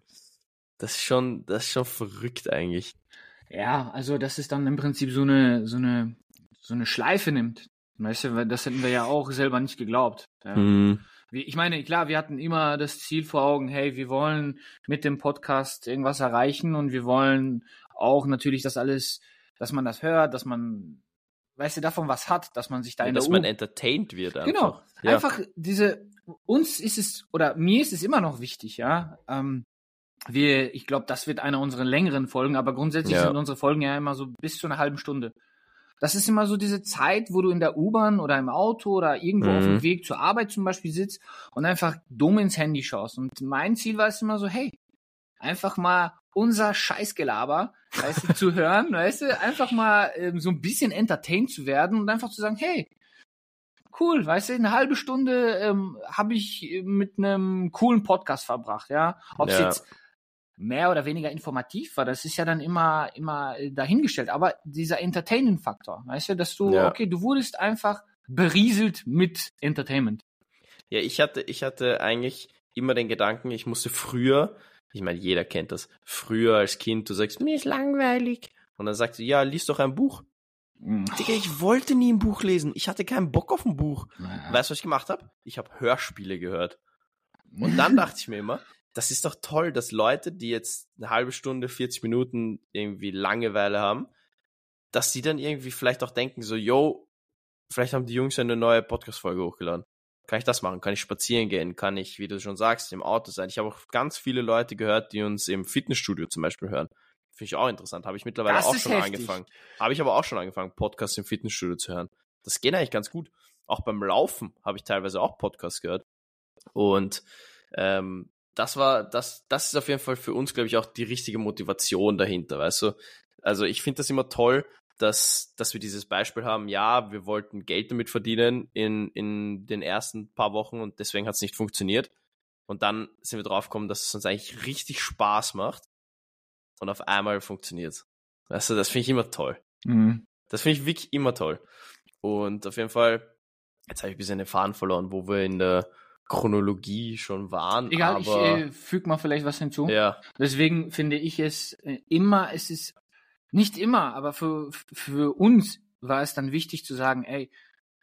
Das ist schon, das ist schon verrückt eigentlich. Ja, also dass es dann im Prinzip so eine, so eine, so eine Schleife nimmt. Weißt du, das hätten wir ja auch selber nicht geglaubt. Mhm ich meine, klar, wir hatten immer das Ziel vor Augen, hey, wir wollen mit dem Podcast irgendwas erreichen und wir wollen auch natürlich das alles, dass man das hört, dass man, weißt du, davon was hat, dass man sich da ja, in dass man entertained wird. Einfach. Genau, ja. einfach diese, uns ist es, oder mir ist es immer noch wichtig, ja, ähm, wir, ich glaube, das wird eine unserer längeren Folgen, aber grundsätzlich ja. sind unsere Folgen ja immer so bis zu einer halben Stunde. Das ist immer so diese Zeit, wo du in der U-Bahn oder im Auto oder irgendwo mhm. auf dem mhm. Weg zur Arbeit zum Beispiel sitzt und einfach dumm ins Handy schaust. Und mein Ziel war es immer so, hey, einfach mal unser Scheißgelaber, weißt du, zu hören, weißt du, einfach mal ähm, so ein bisschen entertained zu werden und einfach zu sagen, hey, cool, weißt du, eine halbe Stunde ähm, habe ich mit einem coolen Podcast verbracht, ja. Ob es ja. jetzt mehr oder weniger informativ war, das ist ja dann immer, immer äh, dahingestellt. Aber dieser Entertainment-Faktor, weißt du, dass du, ja. okay, du wurdest einfach berieselt mit Entertainment. Ja, ich hatte, ich hatte eigentlich immer den Gedanken, ich musste früher, ich meine, jeder kennt das, früher als Kind, du sagst, mir ist langweilig. Und dann sagst du, ja, lies doch ein Buch. Mm. Digga, ich wollte nie ein Buch lesen. Ich hatte keinen Bock auf ein Buch. Ja. Weißt du, was ich gemacht habe? Ich habe Hörspiele gehört. Und dann dachte ich mir immer, das ist doch toll, dass Leute, die jetzt eine halbe Stunde, 40 Minuten irgendwie Langeweile haben, dass sie dann irgendwie vielleicht auch denken, so, yo, vielleicht haben die Jungs eine neue Podcast-Folge hochgeladen. Kann ich das machen? Kann ich spazieren gehen? Kann ich, wie du schon sagst, im Auto sein? Ich habe auch ganz viele Leute gehört, die uns im Fitnessstudio zum Beispiel hören. Finde ich auch interessant. Habe ich mittlerweile das auch schon heftig. angefangen. Habe ich aber auch schon angefangen, Podcasts im Fitnessstudio zu hören. Das geht eigentlich ganz gut. Auch beim Laufen habe ich teilweise auch Podcasts gehört. Und ähm, das war, das, das ist auf jeden Fall für uns, glaube ich, auch die richtige Motivation dahinter, weißt du? Also ich finde das immer toll, dass, dass wir dieses Beispiel haben, ja, wir wollten Geld damit verdienen in, in den ersten paar Wochen und deswegen hat es nicht funktioniert. Und dann sind wir drauf gekommen, dass es uns eigentlich richtig Spaß macht und auf einmal funktioniert. Weißt du, das finde ich immer toll. Mhm. Das finde ich wirklich immer toll. Und auf jeden Fall, jetzt habe ich ein bisschen den Faden verloren, wo wir in der Chronologie schon waren. Egal, ich äh, füge mal vielleicht was hinzu. Ja. Deswegen finde ich es äh, immer, es ist nicht immer, aber für, für uns war es dann wichtig zu sagen, ey,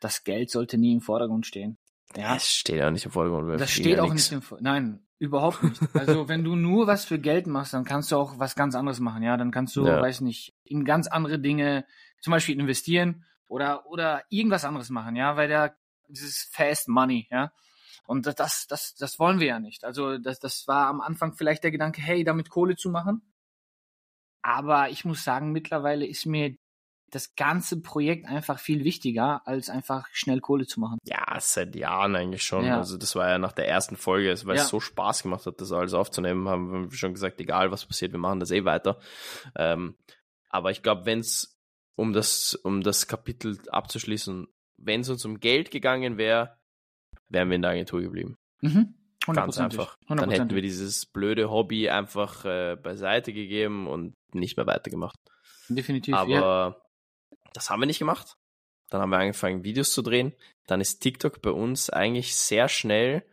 das Geld sollte nie im Vordergrund stehen. Ja, es steht ja nicht im Vordergrund. Das steht ja auch nix. nicht im Vordergrund. Nein, überhaupt nicht. Also wenn du nur was für Geld machst, dann kannst du auch was ganz anderes machen. Ja, dann kannst du, ja. weiß nicht, in ganz andere Dinge, zum Beispiel investieren oder oder irgendwas anderes machen. Ja, weil der dieses Fast Money, ja, Und das, das, das wollen wir ja nicht. Also das, das war am Anfang vielleicht der Gedanke, hey, damit Kohle zu machen. Aber ich muss sagen, mittlerweile ist mir das ganze Projekt einfach viel wichtiger, als einfach schnell Kohle zu machen. Ja, seit Jahren eigentlich schon. Ja. Also das war ja nach der ersten Folge, weil ja. es so Spaß gemacht hat, das alles aufzunehmen, haben wir schon gesagt, egal was passiert, wir machen das eh weiter. Ähm, aber ich glaube, wenn es um das, um das Kapitel abzuschließen, wenn es uns um Geld gegangen wäre, wären wir in der Agentur geblieben. Mhm. Ganz einfach. Dann hätten wir dieses blöde Hobby einfach äh, beiseite gegeben und nicht mehr weitergemacht. Definitiv. Aber ja. das haben wir nicht gemacht. Dann haben wir angefangen, Videos zu drehen. Dann ist TikTok bei uns eigentlich sehr schnell,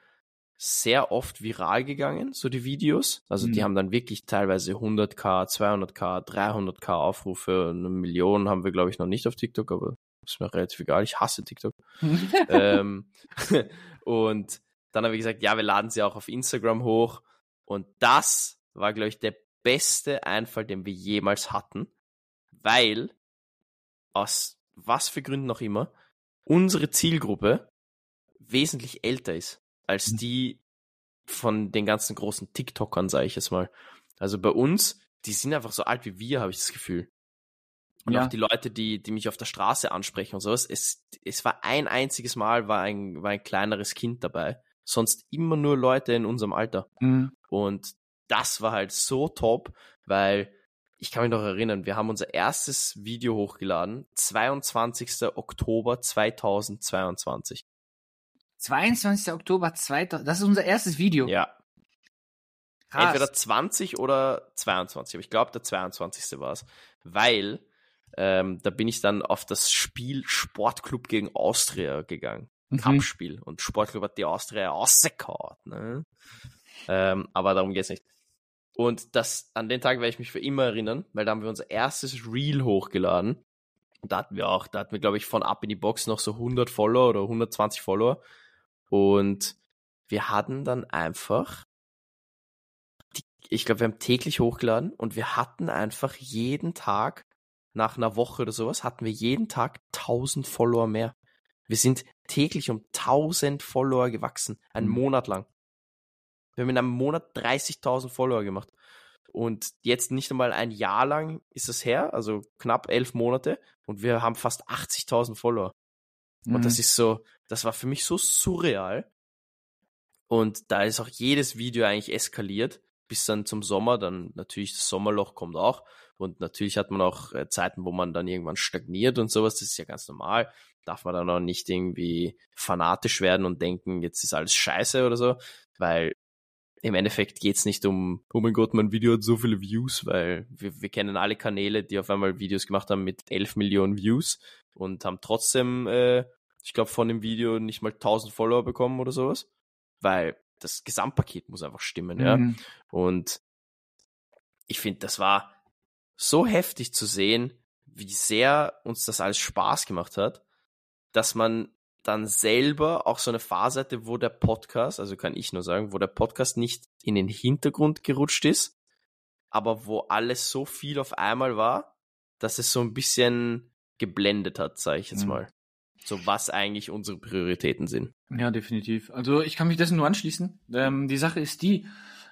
sehr oft viral gegangen, so die Videos. Also mhm. die haben dann wirklich teilweise 100k, 200k, 300k Aufrufe. Eine Million haben wir, glaube ich, noch nicht auf TikTok, aber ist mir relativ egal. Ich hasse TikTok. ähm, und dann habe ich gesagt, ja, wir laden sie auch auf Instagram hoch. Und das war, glaube ich, der beste Einfall, den wir jemals hatten, weil aus was für Gründen noch immer unsere Zielgruppe wesentlich älter ist als mhm. die von den ganzen großen TikTokern, sage ich jetzt mal. Also bei uns, die sind einfach so alt wie wir, habe ich das Gefühl. Und ja. auch die Leute, die, die mich auf der Straße ansprechen und sowas. Es, es war ein einziges Mal, war ein, war ein kleineres Kind dabei. Sonst immer nur Leute in unserem Alter. Mhm. Und das war halt so top, weil ich kann mich noch erinnern, wir haben unser erstes Video hochgeladen, 22. Oktober 2022. 22. Oktober 2000, das ist unser erstes Video. Ja. Krass. Entweder 20 oder 22, aber ich glaube, der 22. war es. Weil ähm, da bin ich dann auf das Spiel Sportclub gegen Austria gegangen. Mhm. Cup-Spiel. Und Sportclub hat die Austria ausgekaut. Ne? Ähm, aber darum geht's nicht. Und das, an den Tag werde ich mich für immer erinnern, weil da haben wir unser erstes Reel hochgeladen. Und da hatten wir auch, da hatten wir, glaube ich, von Up in die Box noch so 100 Follower oder 120 Follower. Und wir hatten dann einfach, die, ich glaube, wir haben täglich hochgeladen und wir hatten einfach jeden Tag, nach einer Woche oder sowas, hatten wir jeden Tag 1000 Follower mehr. Wir sind täglich um 1000 Follower gewachsen, einen mhm. Monat lang. Wir haben in einem Monat 30.000 Follower gemacht. Und jetzt nicht einmal ein Jahr lang ist es her, also knapp elf Monate, und wir haben fast 80.000 Follower. Mhm. Und das mhm. ist so, das war für mich so surreal. Und da ist auch jedes Video eigentlich eskaliert, bis dann zum Sommer, dann natürlich das Sommerloch kommt auch. Und natürlich hat man auch äh, Zeiten, wo man dann irgendwann stagniert und sowas, das ist ja ganz normal. Darf man dann auch nicht irgendwie fanatisch werden und denken, jetzt ist alles scheiße oder so, weil im Endeffekt geht's nicht um, oh mein Gott, mein Video hat so viele Views, weil wir, wir kennen alle Kanäle, die auf einmal Videos gemacht haben mit 11 Millionen Views und haben trotzdem, äh, ich glaube, von dem Video nicht mal 1000 Follower bekommen oder sowas, weil das Gesamtpaket muss einfach stimmen, mhm. ja. Und ich finde, das war so heftig zu sehen, wie sehr uns das alles Spaß gemacht hat, dass man dann selber auch so eine Phase hatte, wo der Podcast, also kann ich nur sagen, wo der Podcast nicht in den Hintergrund gerutscht ist, aber wo alles so viel auf einmal war, dass es so ein bisschen geblendet hat, sage ich jetzt mhm. mal. So was eigentlich unsere Prioritäten sind. Ja, definitiv. Also ich kann mich dessen nur anschließen. Ähm, die Sache ist die,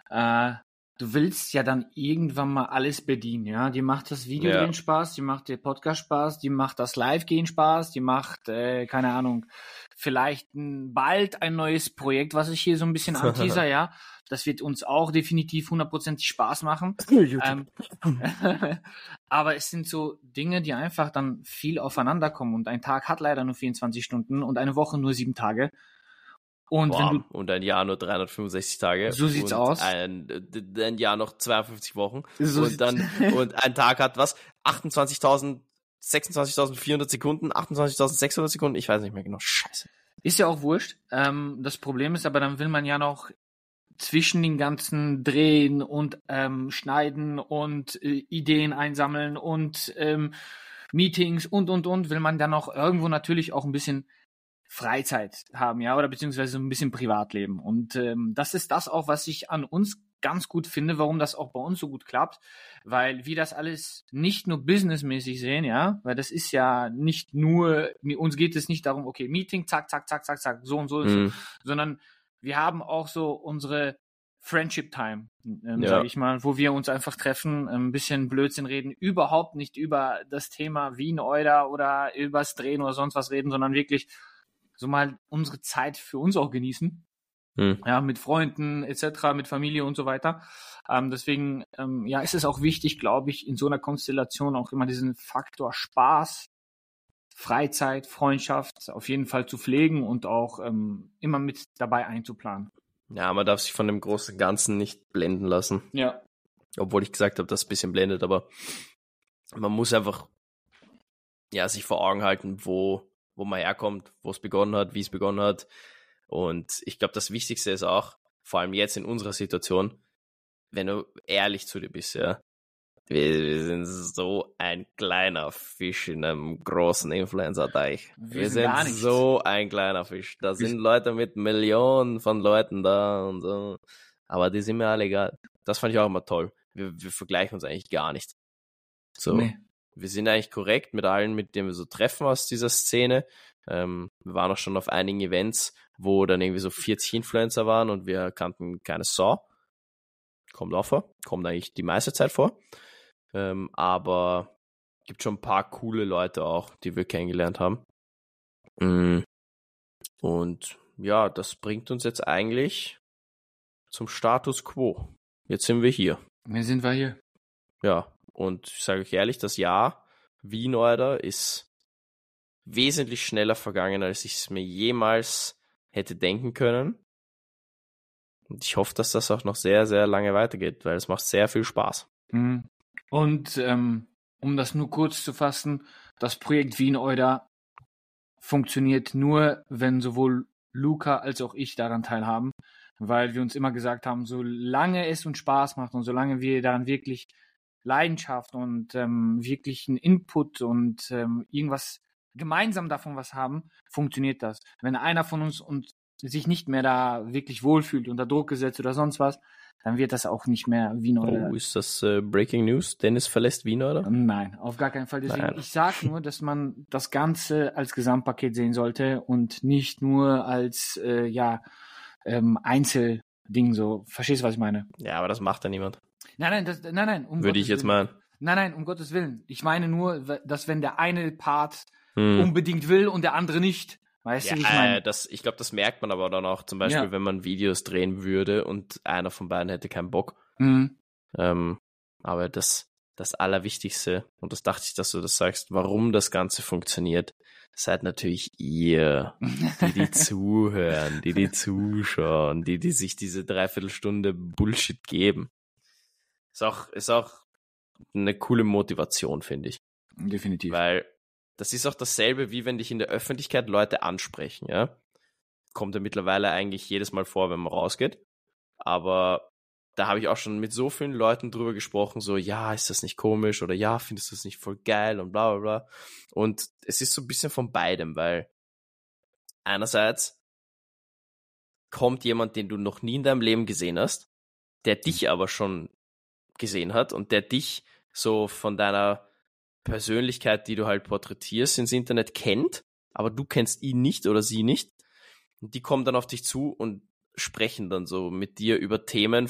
äh, du willst ja dann irgendwann mal alles bedienen, ja. Die macht das Video ja. Spaß, die macht der Podcast Spaß, die macht das Live-Gehen Spaß, die macht, äh, keine Ahnung, vielleicht bald ein neues Projekt, was ich hier so ein bisschen anteaser, ja. Das wird uns auch definitiv hundertprozentig Spaß machen. ähm, aber es sind so Dinge, die einfach dann viel aufeinander kommen und ein Tag hat leider nur 24 Stunden und eine Woche nur sieben Tage. Und, Boah, du, und ein Jahr nur 365 Tage. So sieht's aus. Ein, ein Jahr noch 52 Wochen. So und dann, und ein Tag hat was? 28.000, 26.400 Sekunden, 28.600 Sekunden, ich weiß nicht mehr genau. Scheiße. Ist ja auch wurscht. Ähm, das Problem ist aber, dann will man ja noch zwischen den ganzen Drehen und ähm, Schneiden und äh, Ideen einsammeln und ähm, Meetings und und und will man dann auch irgendwo natürlich auch ein bisschen Freizeit haben, ja, oder beziehungsweise ein bisschen Privatleben. Und ähm, das ist das auch, was ich an uns ganz gut finde, warum das auch bei uns so gut klappt, weil wir das alles nicht nur businessmäßig sehen, ja, weil das ist ja nicht nur, uns geht es nicht darum, okay, Meeting, zack, zack, zack, zack, zack, so und so, mhm. so sondern wir haben auch so unsere Friendship Time, ähm, ja. sage ich mal, wo wir uns einfach treffen, ein bisschen Blödsinn reden, überhaupt nicht über das Thema Wien Euler oder übers Drehen oder sonst was reden, sondern wirklich so mal unsere Zeit für uns auch genießen. Hm. Ja, mit Freunden etc., mit Familie und so weiter. Ähm, deswegen, ähm, ja, ist es auch wichtig, glaube ich, in so einer Konstellation auch immer diesen Faktor Spaß, Freizeit, Freundschaft auf jeden Fall zu pflegen und auch ähm, immer mit dabei einzuplanen. Ja, man darf sich von dem großen Ganzen nicht blenden lassen. Ja. Obwohl ich gesagt habe, dass es ein bisschen blendet, aber man muss einfach ja, sich vor Augen halten, wo, wo man herkommt, wo es begonnen hat, wie es begonnen hat. Und ich glaube, das Wichtigste ist auch, vor allem jetzt in unserer Situation, wenn du ehrlich zu dir bist, ja. Wir, wir sind so ein kleiner Fisch in einem großen Influencer-Teich. Wir, wir, sind, so ein kleiner Fisch. Da sind Leute mit Millionen von Leuten da und so. Aber die sind mir alle egal. Das fand ich auch immer toll. Wir, wir vergleichen uns eigentlich gar nicht. So. Nee. Wir sind eigentlich korrekt mit allen, mit denen wir so treffen aus dieser Szene. Ähm, wir waren auch schon auf einigen Events, wo dann irgendwie so 40 Influencer waren und wir kannten keine Sau. Kommt auch vor. Kommt eigentlich die meiste Zeit vor. Ähm, aber gibt schon ein paar coole Leute auch, die wir kennengelernt haben. Mm. Und ja, das bringt uns jetzt eigentlich zum Status quo. Jetzt sind wir hier. Wie sind wir hier? Ja, und ich sage euch ehrlich, das Jahr Wien, Alter, ist wesentlich schneller vergangen, als ich es mir jemals hätte denken können. Und ich hoffe, dass das auch noch sehr, sehr lange weitergeht, weil es macht sehr viel Spaß. Mhm. Und ähm, um das nur kurz zu fassen, das Projekt Wien Euda funktioniert nur, wenn sowohl Luca als auch ich daran teilhaben, weil wir uns immer gesagt haben, solange es uns Spaß macht und solange wir daran wirklich Leidenschaft und ähm, wirklich einen Input und ähm, irgendwas gemeinsam davon was haben, funktioniert das. Wenn einer von uns und sich nicht mehr da wirklich wohlfühlt, unter Druck gesetzt oder sonst was, dann wird das auch nicht mehr Wien oder. Oh, ist das äh, Breaking News? Dennis verlässt Wien oder? Nein, auf gar keinen Fall. Deswegen, Nein. ich sage nur, dass man das Ganze als Gesamtpaket sehen sollte und nicht nur als äh, ja ähm, Einzelding so. Verstehst du, was ich meine? Ja, aber das macht ja niemand. Nein, nein, das, nein, nein. Um Würde Gottes ich jetzt Willen. mal. Nein, nein, um Gottes Willen. Ich meine nur, dass wenn der eine Part hm. unbedingt will und der andere nicht, Weißt ja, du, wie ich meine? Äh, das, ich glaube, das merkt man aber dann auch, zum Beispiel, ja. wenn man Videos drehen würde und einer von beiden hätte keinen Bock. Mhm. Ähm, aber das, das Allerwichtigste, und das dachte ich, dass du das sagst, warum das Ganze funktioniert, seid natürlich ihr, die die zuhören, die die zuschauen, die die sich diese Dreiviertelstunde Bullshit geben. Ist auch, ist auch eine coole Motivation, finde ich. Definitiv. Weil das ist auch dasselbe, wie wenn dich in der Öffentlichkeit Leute ansprechen, ja. Kommt ja mittlerweile eigentlich jedes Mal vor, wenn man rausgeht. Aber da habe ich auch schon mit so vielen Leuten drüber gesprochen, so, ja, ist das nicht komisch oder ja, findest du das nicht voll geil und bla bla bla. Und es ist so ein bisschen von beidem, weil einerseits kommt jemand, den du noch nie in deinem Leben gesehen hast, der dich aber schon gesehen hat und der dich so von deiner Persönlichkeit, die du halt porträtierst ins Internet, kennt, aber du kennst ihn nicht oder sie nicht. Und die kommen dann auf dich zu und sprechen dann so mit dir über Themen,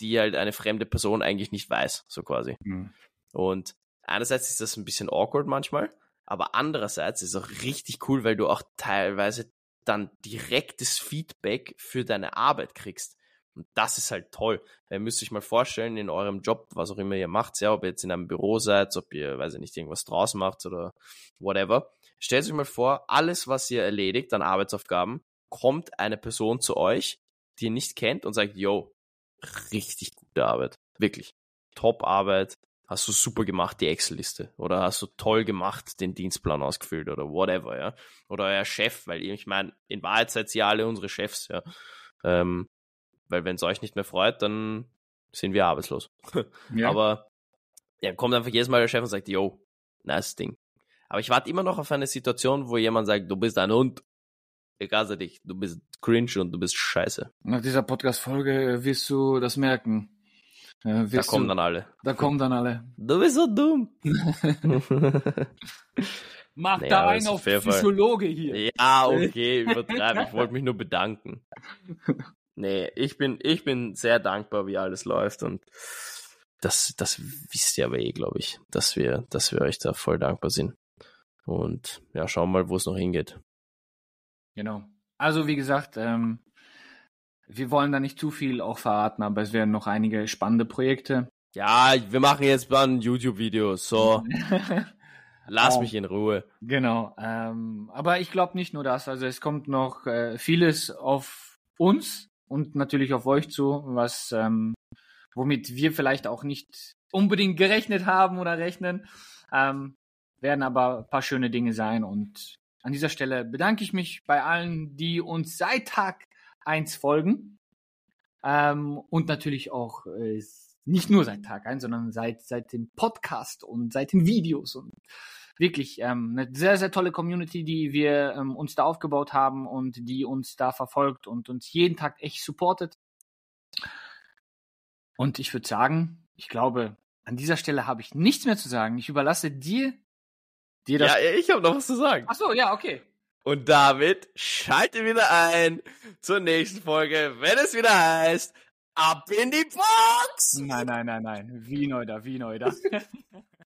die halt eine fremde Person eigentlich nicht weiß, so quasi. Mhm. Und einerseits ist das ein bisschen awkward manchmal, aber andererseits ist es auch richtig cool, weil du auch teilweise dann direktes Feedback für deine Arbeit kriegst. Und das ist halt toll. Ihr müsst euch mal vorstellen, in eurem Job, was auch immer ihr macht, ja, ob ihr jetzt in einem Büro seid, ob ihr, weiß ich nicht, irgendwas draußen macht oder whatever. Stellt euch mal vor, alles, was ihr erledigt an Arbeitsaufgaben, kommt eine Person zu euch, die ihr nicht kennt und sagt, yo, richtig gute Arbeit. Wirklich. Top-Arbeit. Hast du super gemacht, die Excel-Liste. Oder hast du toll gemacht, den Dienstplan ausgefüllt oder whatever, ja. Oder euer Chef, weil ich meine, in Wahrheit seid ihr alle unsere Chefs, ja. Ähm, weil wenn es euch nicht mehr freut, dann sind wir arbeitslos. Ja. Aber ja, kommt einfach jedes Mal der Chef und sagt, yo, nice Ding. Aber ich warte immer noch auf eine Situation, wo jemand sagt, du bist ein Hund. Ich hasse dich, du bist cringe und du bist scheiße. Nach dieser Podcast-Folge wirst du das merken. Äh, da kommen dann alle. Da kommen dann alle. Du bist so dumm. Mach naja, da einen auf Psychologe hier. Ja, okay, übertreibe. ich wollte mich nur bedanken. Nee, ich bin, ich bin sehr dankbar, wie alles läuft und das, das wisst ihr aber eh, glaube ich, dass wir, dass wir euch da voll dankbar sind. Und ja, schauen wir mal, wo es noch hingeht. Genau. Also wie gesagt, ähm, wir wollen da nicht zu viel auch verraten, aber es werden noch einige spannende Projekte. Ja, wir machen jetzt mal ein YouTube-Video, so. Lass oh. mich in Ruhe. Genau. Ähm, aber ich glaube nicht nur das. Also es kommt noch äh, vieles auf uns und natürlich auf euch zu, was ähm, womit wir vielleicht auch nicht unbedingt gerechnet haben oder rechnen. Ähm, werden aber ein paar schöne Dinge sein. Und an dieser Stelle bedanke ich mich bei allen, die uns seit Tag 1 folgen. Ähm, und natürlich auch äh, nicht nur seit Tag 1, sondern seit, seit dem Podcast und seit den Videos und wirklich ähm, eine sehr, sehr tolle Community, die wir ähm, uns da aufgebaut haben und die uns da verfolgt und uns jeden Tag echt supportet. Und ich würde sagen, ich glaube, an dieser Stelle habe ich nichts mehr zu sagen. Ich überlasse dir, dir das. Ja, ich habe noch was zu sagen. Ach so, ja, okay. Und damit schalte wieder ein zur nächsten Folge, wenn es wieder heißt, ab in die Box! Nein, nein, nein, nein. Wie neu da, wie neu da.